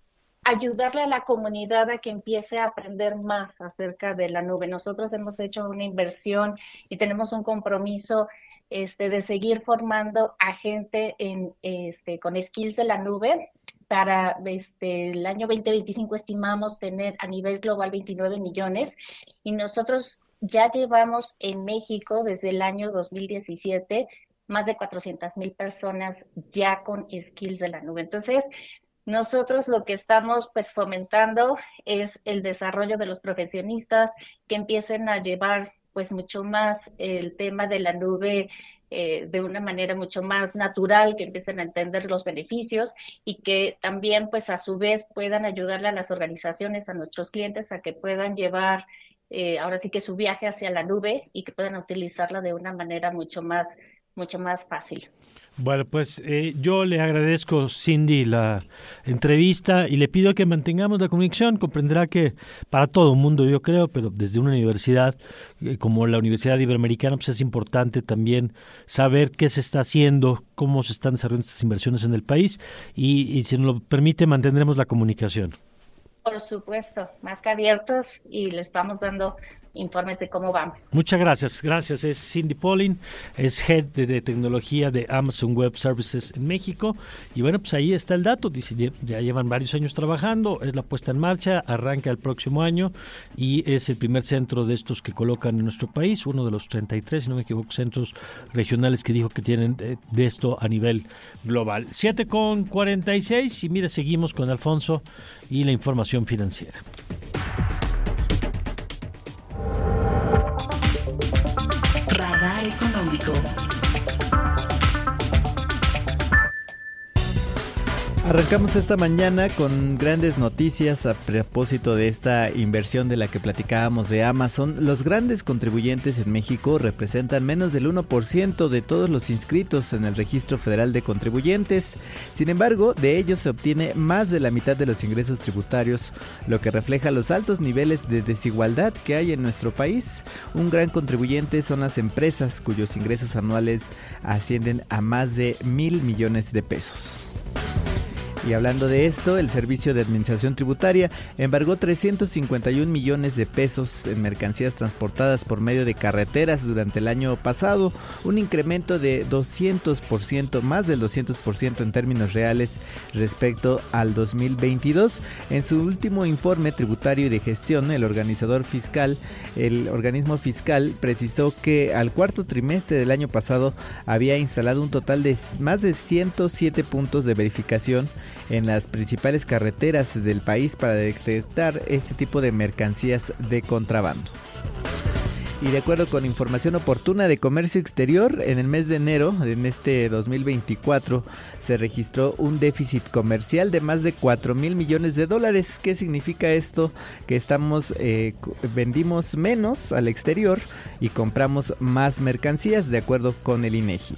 ayudarle a la comunidad a que empiece a aprender más acerca de la nube. Nosotros hemos hecho una inversión y tenemos un compromiso este, de seguir formando a gente en, este, con skills de la nube para este, el año 2025 estimamos tener a nivel global 29 millones y nosotros ya llevamos en México desde el año 2017 más de 400 mil personas ya con skills de la nube. Entonces, Nosotros lo que estamos pues fomentando es el desarrollo de los profesionistas que empiecen a llevar pues mucho más el tema de la nube eh, de una manera mucho más natural, que empiecen a entender los beneficios y que también pues a su vez puedan ayudarle a las organizaciones, a nuestros clientes a que puedan llevar eh, ahora sí que su viaje hacia la nube y que puedan utilizarla de una manera mucho más mucho más fácil. Bueno, pues eh, yo le agradezco, Cindy, la entrevista y le pido que mantengamos la conexión. Comprenderá que para todo el mundo, yo creo, pero desde una universidad eh, como la Universidad Iberoamericana, pues es importante también saber qué se está haciendo, cómo se están desarrollando estas inversiones en el país y, y si nos lo permite, mantendremos la comunicación. Por supuesto, más que abiertos y les estamos dando informes de cómo vamos. Muchas gracias. Gracias. Es Cindy Pauling, es Head de, Tecnología de Amazon Web Services en México. Y bueno, pues ahí está el dato. Dice, ya llevan varios años trabajando, es la puesta en marcha, arranca el próximo año y es el primer centro de estos que colocan en nuestro país, uno de los 33, si no me equivoco, centros regionales que dijo que tienen de, esto a nivel global. 7 con 46 y mire, seguimos con Alfonso y la información financiera. Amico. Arrancamos esta mañana con grandes noticias a propósito de esta inversión de la que platicábamos de Amazon. Los grandes contribuyentes en México representan menos del 1% de todos los inscritos en el Registro Federal de Contribuyentes. Sin embargo, de ellos se obtiene más de la mitad de los ingresos tributarios, lo que refleja los altos niveles de desigualdad que hay en nuestro país. Un gran contribuyente son las empresas cuyos ingresos anuales ascienden a más de mil millones de pesos. Y hablando de esto, el Servicio de Administración Tributaria embargó 351 millones de pesos en mercancías transportadas por medio de carreteras durante el año pasado, un incremento de 200%, más del 200% en términos reales respecto al 2022. En su último informe tributario y de gestión, el organizador fiscal, el organismo fiscal precisó que al cuarto trimestre del año pasado había instalado un total de más de 107 puntos de verificación en las principales carreteras del país para detectar este tipo de mercancías de contrabando. Y de acuerdo con información oportuna de comercio exterior, en el mes de enero, en este 2024, se registró un déficit comercial de más de 4 mil millones de dólares. ¿Qué significa esto? Que estamos, eh, vendimos menos al exterior y compramos más mercancías, de acuerdo con el INEGI.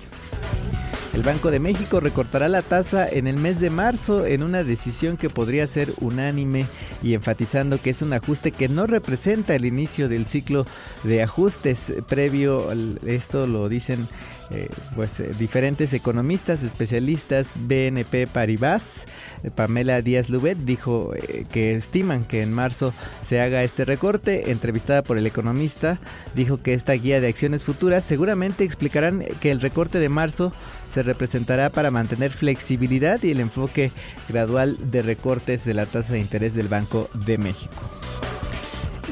El Banco de México recortará la tasa en el mes de marzo en una decisión que podría ser unánime y enfatizando que es un ajuste que no representa el inicio del ciclo de ajustes previo. Esto lo dicen eh, pues eh, diferentes economistas, especialistas, BNP Paribas, eh, Pamela Díaz Lubet dijo que estiman que en marzo se haga este recorte. Entrevistada por el economista, dijo que esta guía de acciones futuras seguramente explicarán que el recorte de marzo se representará para mantener flexibilidad y el enfoque gradual de recortes de la tasa de interés del Banco de México.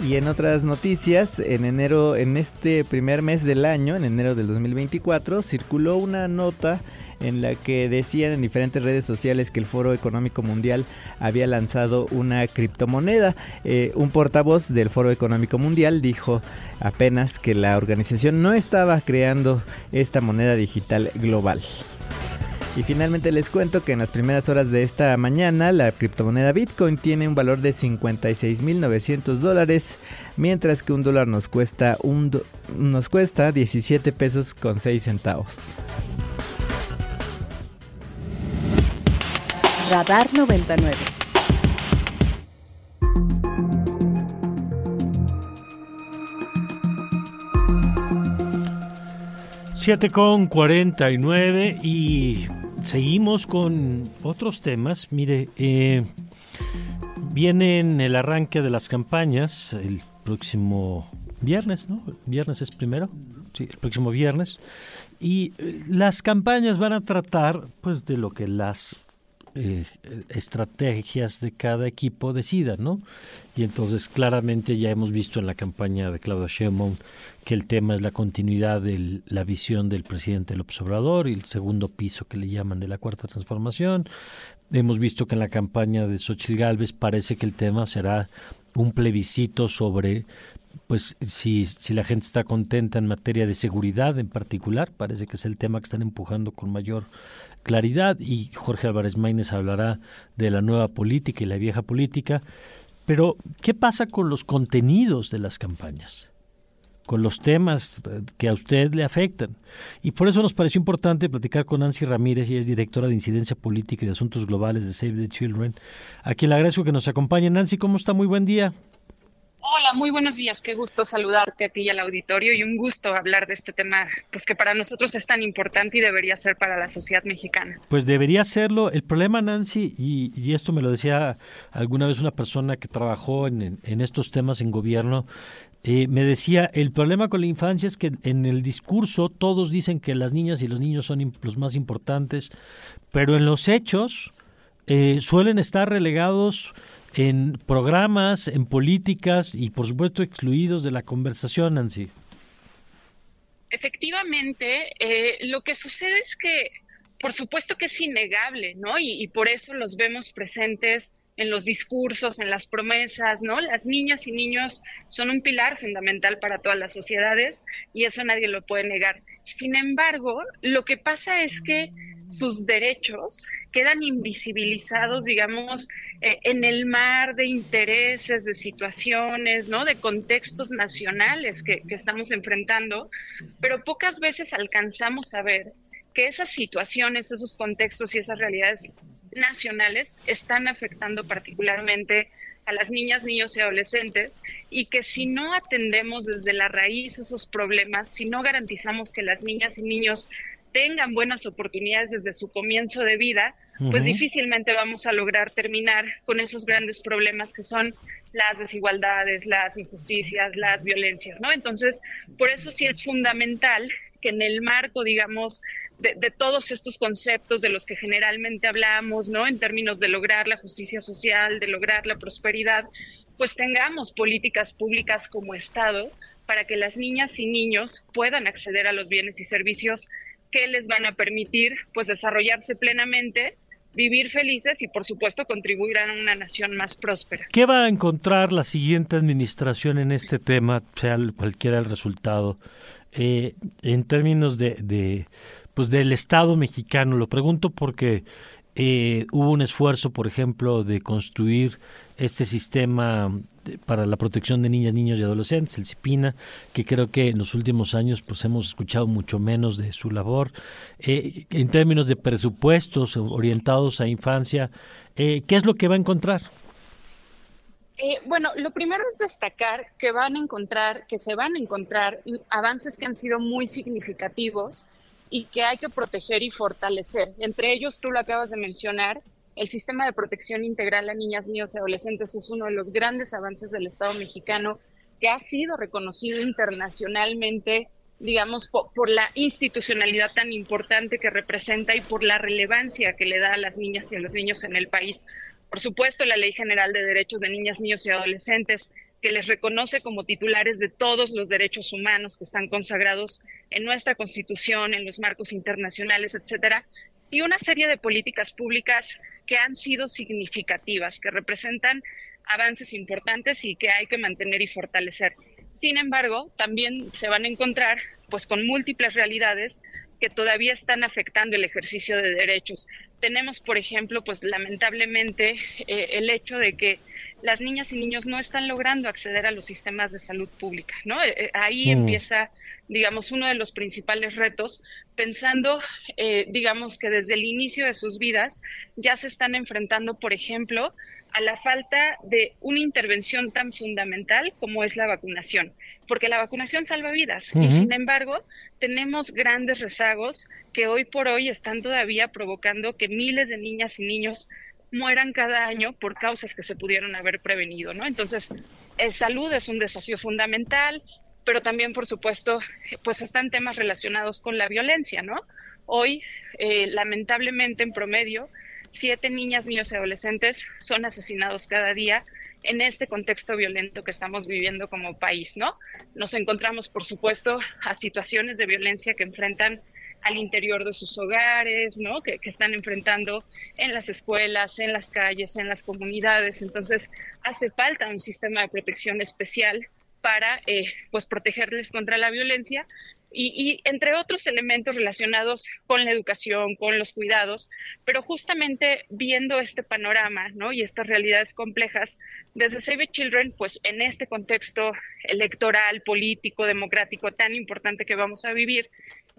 Y en otras noticias, en enero, en este primer mes del año, en enero del 2024, circuló una nota en la que decían en diferentes redes sociales que el Foro Económico Mundial había lanzado una criptomoneda. Eh, un portavoz del Foro Económico Mundial dijo apenas que la organización no estaba creando esta moneda digital global. Y finalmente les cuento que en las primeras horas de esta mañana la criptomoneda Bitcoin tiene un valor de 56.900 dólares, mientras que un dólar nos cuesta, un nos cuesta 17 pesos con 6 centavos. Radar 99. Siete con 49 y seguimos con otros temas. Mire, eh, viene en el arranque de las campañas el próximo viernes, ¿no? viernes es primero. Sí, el próximo viernes. Y eh, las campañas van a tratar, pues, de lo que las eh, estrategias de cada equipo decida, ¿no? Y entonces claramente ya hemos visto en la campaña de Claudia Sheinbaum que el tema es la continuidad de la visión del presidente López Obrador y el segundo piso que le llaman de la cuarta transformación. Hemos visto que en la campaña de Xochitl Gálvez parece que el tema será un plebiscito sobre pues si, si la gente está contenta en materia de seguridad en particular, parece que es el tema que están empujando con mayor claridad y Jorge Álvarez Maínez hablará de la nueva política y la vieja política. Pero, ¿qué pasa con los contenidos de las campañas? Con los temas que a usted le afectan. Y por eso nos pareció importante platicar con Nancy Ramírez, ella es directora de Incidencia Política y de Asuntos Globales de Save the Children, a quien le agradezco que nos acompañe. Nancy, ¿cómo está? Muy buen día. Hola, muy buenos días. Qué gusto saludarte a ti y al auditorio y un gusto hablar de este tema, pues que para nosotros es tan importante y debería ser para la sociedad mexicana. Pues debería serlo. El problema, Nancy, y, esto me lo decía alguna vez una persona que trabajó en, estos temas en gobierno, eh, me decía, el problema con la infancia es que en el discurso todos dicen que las niñas y los niños son los más importantes, pero en los hechos eh, suelen estar relegados en programas, en políticas y por supuesto excluidos de la conversación, Nancy. Efectivamente, eh, lo que sucede es que por supuesto que es innegable, ¿no? Y, y, por eso los vemos presentes en los discursos, en las promesas, ¿no? Las niñas y niños son un pilar fundamental para todas las sociedades y eso nadie lo puede negar. Sin embargo, lo que pasa es que sus derechos quedan invisibilizados, digamos, eh, en el mar de intereses, de situaciones, ¿no? De contextos nacionales que, que estamos enfrentando, pero pocas veces alcanzamos a ver que esas situaciones, esos contextos y esas realidades nacionales están afectando particularmente a las niñas, niños y adolescentes y que si no atendemos desde la raíz esos problemas, si no garantizamos que las niñas y niños tengan buenas oportunidades desde su comienzo de vida, pues difícilmente vamos a lograr terminar con esos grandes problemas que son las desigualdades, las injusticias, las violencias, ¿no? Entonces, por eso sí es fundamental que en el marco, digamos, de, de, todos estos conceptos de los que generalmente hablamos, ¿no? En términos de lograr la justicia social, de lograr la prosperidad, pues tengamos políticas públicas como Estado para que las niñas y niños puedan acceder a los bienes y servicios que les van a permitir pues desarrollarse plenamente vivir felices y por supuesto contribuir a una nación más próspera. ¿Qué va a encontrar la siguiente administración en este tema, sea cualquiera el resultado, eh, en términos de, de, pues del Estado mexicano? Lo pregunto porque eh, hubo un esfuerzo, por ejemplo, de construir este sistema para la protección de niñas, niños y adolescentes, el CIPINA, que creo que en los últimos años pues hemos escuchado mucho menos de su labor. Eh, en términos de presupuestos orientados a infancia, eh, ¿qué es lo que va a encontrar? Eh, bueno, lo primero es destacar que van a encontrar, que se van a encontrar avances que han sido muy significativos y que hay que proteger y fortalecer. Entre ellos, tú lo acabas de mencionar, el sistema de protección integral a niñas, niños y adolescentes es uno de los grandes avances del Estado mexicano que ha sido reconocido internacionalmente, digamos, por, la institucionalidad tan importante que representa y por la relevancia que le da a las niñas y a los niños en el país. Por supuesto, la Ley General de Derechos de Niñas, Niños y Adolescentes, que les reconoce como titulares de todos los derechos humanos que están consagrados en nuestra Constitución, en los marcos internacionales, etcétera, y una serie de políticas públicas que han sido significativas, que representan avances importantes y que hay que mantener y fortalecer. Sin embargo, también se van a encontrar pues con múltiples realidades que todavía están afectando el ejercicio de derechos. Tenemos, por ejemplo, pues lamentablemente eh, el hecho de que las niñas y niños no están logrando acceder a los sistemas de salud pública, ¿no? Eh, eh, ahí mm. empieza, digamos, uno de los principales retos, pensando, digamos, que desde el inicio de sus vidas ya se están enfrentando, por ejemplo, a la falta de una intervención tan fundamental como es la vacunación porque la vacunación salva vidas y sin embargo tenemos grandes rezagos que hoy por hoy están todavía provocando que miles de niñas y niños mueran cada año por causas que se pudieron haber prevenido, ¿no? Entonces, eh, salud es un desafío fundamental, pero también, por supuesto, pues están temas relacionados con la violencia, ¿no? Hoy, eh, lamentablemente, en promedio, siete niñas, niños y adolescentes son asesinados cada día en este contexto violento que estamos viviendo como país, ¿no? Nos encontramos, por supuesto, a situaciones de violencia que enfrentan al interior de sus hogares, ¿no? Que, están enfrentando en las escuelas, en las calles, en las comunidades. Entonces, hace falta un sistema de protección especial para, eh, pues, protegerles contra la violencia, y, entre otros elementos relacionados con la educación, con los cuidados, pero justamente viendo este panorama ¿no? y estas realidades complejas, desde Save Children, pues en este contexto electoral, político, democrático tan importante que vamos a vivir,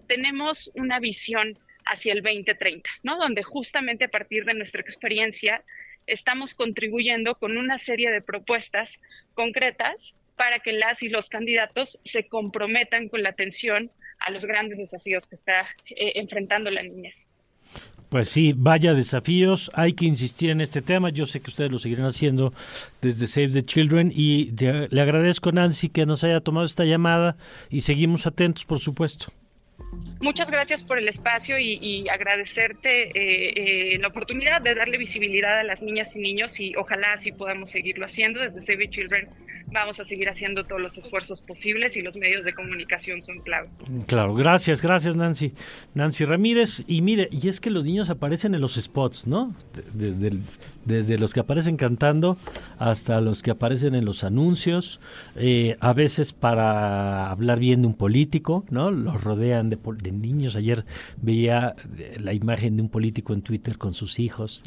tenemos una visión hacia el 2030, ¿no? donde justamente a partir de nuestra experiencia estamos contribuyendo con una serie de propuestas concretas para que las y los candidatos se comprometan con la atención a los grandes desafíos que está eh, enfrentando la niñez. Pues sí, vaya desafíos, hay que insistir en este tema, yo sé que ustedes lo seguirán haciendo desde Save the Children y le agradezco Nancy que nos haya tomado esta llamada y seguimos atentos, por supuesto. Muchas gracias por el espacio y, agradecerte eh, eh, la oportunidad de darle visibilidad a las niñas y niños y ojalá así podamos seguirlo haciendo. Desde Save Children vamos a seguir haciendo todos los esfuerzos posibles y los medios de comunicación son clave. Claro, gracias, gracias Nancy. Nancy Ramírez. Y mire, y es que los niños aparecen en los spots, ¿no? Desde el, desde los que aparecen cantando hasta los que aparecen en los anuncios, eh, a veces para hablar bien de un político, ¿no? Los rodean de, niños. Ayer veía eh, la imagen de un político en Twitter con sus hijos,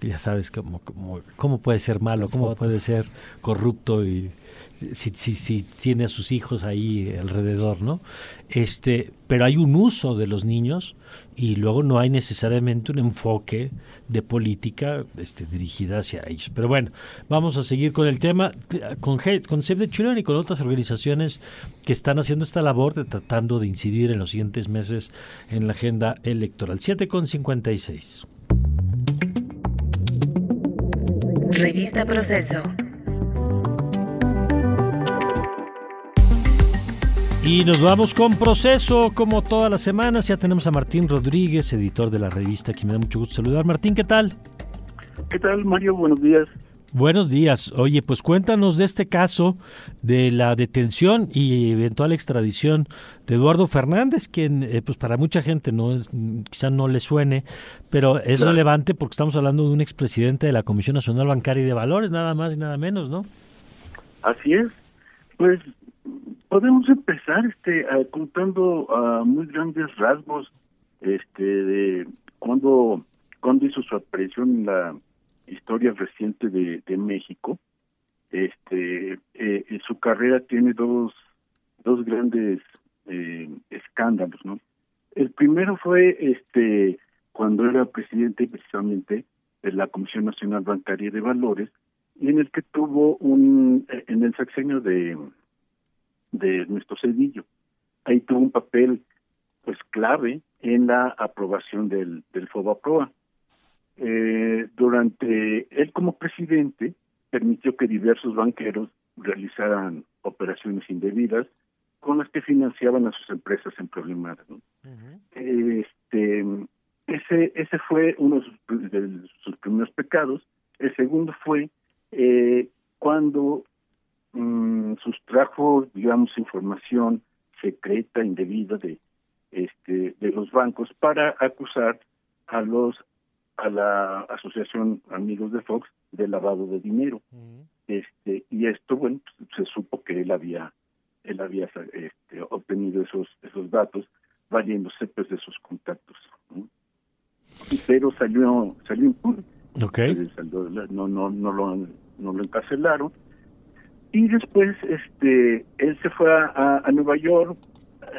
ya sabes cómo, cómo, cómo puede ser malo, cómo puede ser corrupto y si, si, tiene a sus hijos ahí alrededor, ¿no? Este, pero hay un uso de los niños y luego no hay necesariamente un enfoque de política este, dirigida hacia ellos. Pero bueno, vamos a seguir con el tema, con, con Save the Children y con otras organizaciones que están haciendo esta labor de tratando de incidir en los siguientes meses en la agenda electoral. 7 con 56. Revista Proceso. Y nos vamos con proceso, como todas las semanas. Ya tenemos a Martín Rodríguez, editor de la revista, que me da mucho gusto saludar. Martín, ¿qué tal? ¿Qué tal, Mario? Buenos días. Buenos días. Oye, pues cuéntanos de este caso de la detención y eventual extradición de Eduardo Fernández, quien eh, pues para mucha gente no quizá no le suene, pero es relevante porque estamos hablando de un expresidente de la Comisión Nacional Bancaria y de Valores, nada más y nada menos, ¿no? Así es. Pues podemos empezar este contando a muy grandes rasgos este de cuando cuando hizo su aparición en la historia reciente de, de México. Este eh, su carrera tiene dos dos grandes eh, escándalos no el primero fue este cuando era presidente precisamente de la Comisión Nacional Bancaria de Valores y en el que tuvo un en el sexenio de de nuestro Cedillo. Ahí tuvo un papel pues clave en la aprobación del, del FOBAPROA. Eh, durante él como presidente permitió que diversos banqueros realizaran operaciones indebidas con las que financiaban a sus empresas en problemas. Este, ese, ese fue uno de sus, primeros pecados. El segundo fue eh, cuando Mm, sustrajo, digamos, información secreta, indebida de este de los bancos para acusar a los a la asociación Amigos de Fox de lavado de dinero. Este y esto bueno, pues, se supo que él había él había este, obtenido esos esos datos valiéndose pues de sus contactos. Pero salió salió impune. Okay. no no no lo no lo encarcelaron y después este él se fue a, Nueva York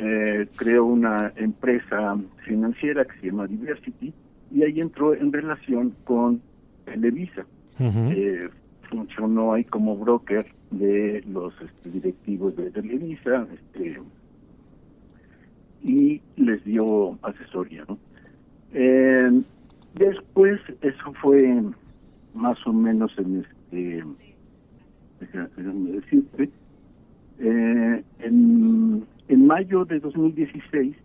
eh, creó una empresa financiera que se llama Diversity y ahí entró en relación con Televisa eh, funcionó ahí como broker de los este, directivos de Televisa este y les dio asesoría ¿no? Eh, después eso fue más o menos en eh, en, mayo de 2016,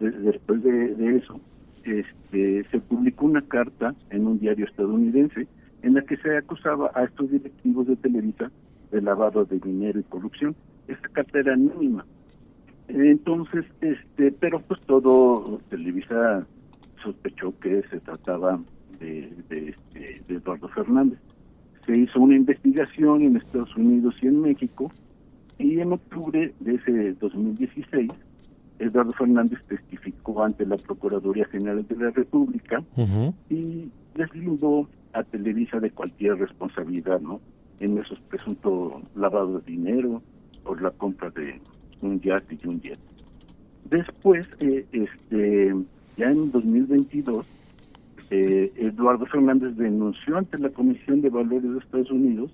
después de, eso, este, se publicó una carta en un diario estadounidense en la que se acusaba a estos directivos de Televisa de lavado de dinero y corrupción. Esta carta era anónima. Entonces, este, pero pues todo Televisa sospechó que se trataba de, de, este, de Eduardo Fernández. Se hizo una investigación en Estados Unidos y en México y en octubre de ese 2016 Eduardo Fernández testificó ante la Procuraduría General de la República y deslindó a Televisa de cualquier responsabilidad, ¿no? En esos presuntos lavados de dinero por la compra de un yate y un jet. Después, eh, este, ya en 2022, eh, Eduardo Fernández denunció ante la Comisión de Valores de Estados Unidos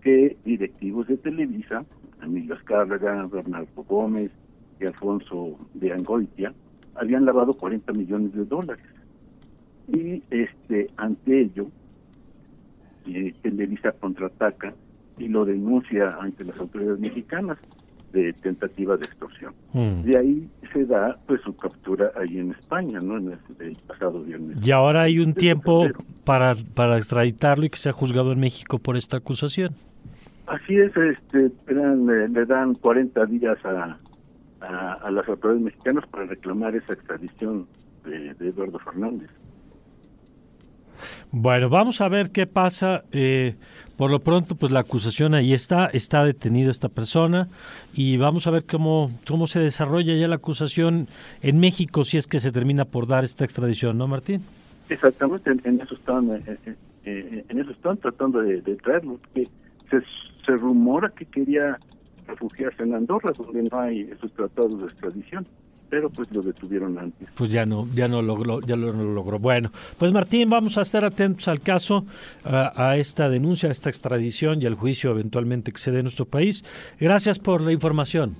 que directivos de Televisa, Emilio Azcárraga, Bernardo Gómez y Alfonso de Angoitia, habían lavado 40 millones de dólares. Y este ante ello, eh, Televisa contraataca y lo denuncia ante las autoridades mexicanas de tentativa de extorsión. Mm. De ahí se da pues su captura ahí en España, ¿no? En el, el pasado viernes. Y ahora hay un tiempo para, para extraditarlo y que sea juzgado en México por esta acusación. Así es, este, eran, le, le dan 40 días a, a, a las autoridades mexicanas para reclamar esa extradición de, de Eduardo Fernández. Bueno, vamos a ver qué pasa. Eh, por lo pronto, pues la acusación ahí está, está detenido esta persona y vamos a ver cómo, cómo se desarrolla ya la acusación en México si es que se termina por dar esta extradición, ¿no, Martín? Exactamente, en, eso están, eh, eh, eh, en eso están tratando de, de traerlo. Que se, se rumora que quería refugiarse en Andorra, donde no hay esos tratados de extradición, pero pues lo detuvieron antes. Pues ya no, ya no logró, ya lo, no lo logró. Bueno, pues Martín, vamos a estar atentos al caso, a, a esta denuncia, a esta extradición y al juicio eventualmente que se dé en nuestro país. Gracias por la información.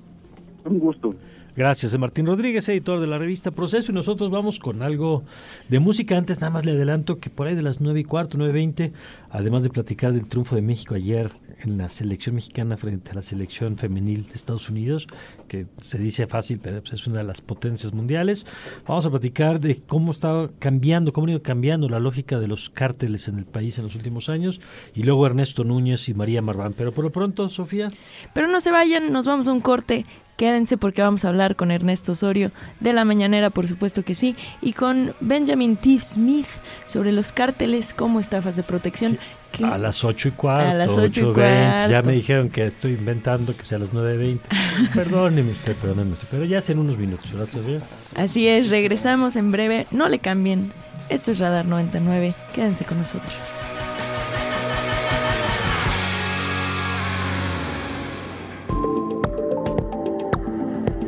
Un gusto. Gracias, Martín Rodríguez, editor de la revista Proceso, y nosotros vamos con algo de música. Antes nada más le adelanto que por ahí de las nueve y cuarto, nueve veinte, además de platicar del triunfo de México ayer en la selección mexicana frente a la selección femenil de Estados Unidos, que se dice fácil, pero pues es una de las potencias mundiales, vamos a platicar de cómo está cambiando, cómo ha ido cambiando la lógica de los cárteles en el país en los últimos años, y luego Ernesto Núñez y María Marván. Pero por lo pronto, Sofía. Pero no se vayan, nos vamos a un corte. Quédense porque vamos a hablar con Ernesto Osorio de la mañanera, por supuesto que sí, y con Benjamin T. Smith sobre los cárteles como estafas de protección. que- A las ocho y cuarto, A las ocho y 8:20. Ya cuarto. me dijeron que estoy inventando que sea a las 9.20. Perdóneme usted, perdóneme usted, pero ya hace en unos minutos, ¿verdad, Sofía? Así es, regresamos en breve. No le cambien. Esto es Radar 99. Quédense con nosotros.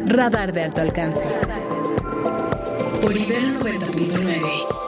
Radar de alto alcance. Por Ibero 90.9.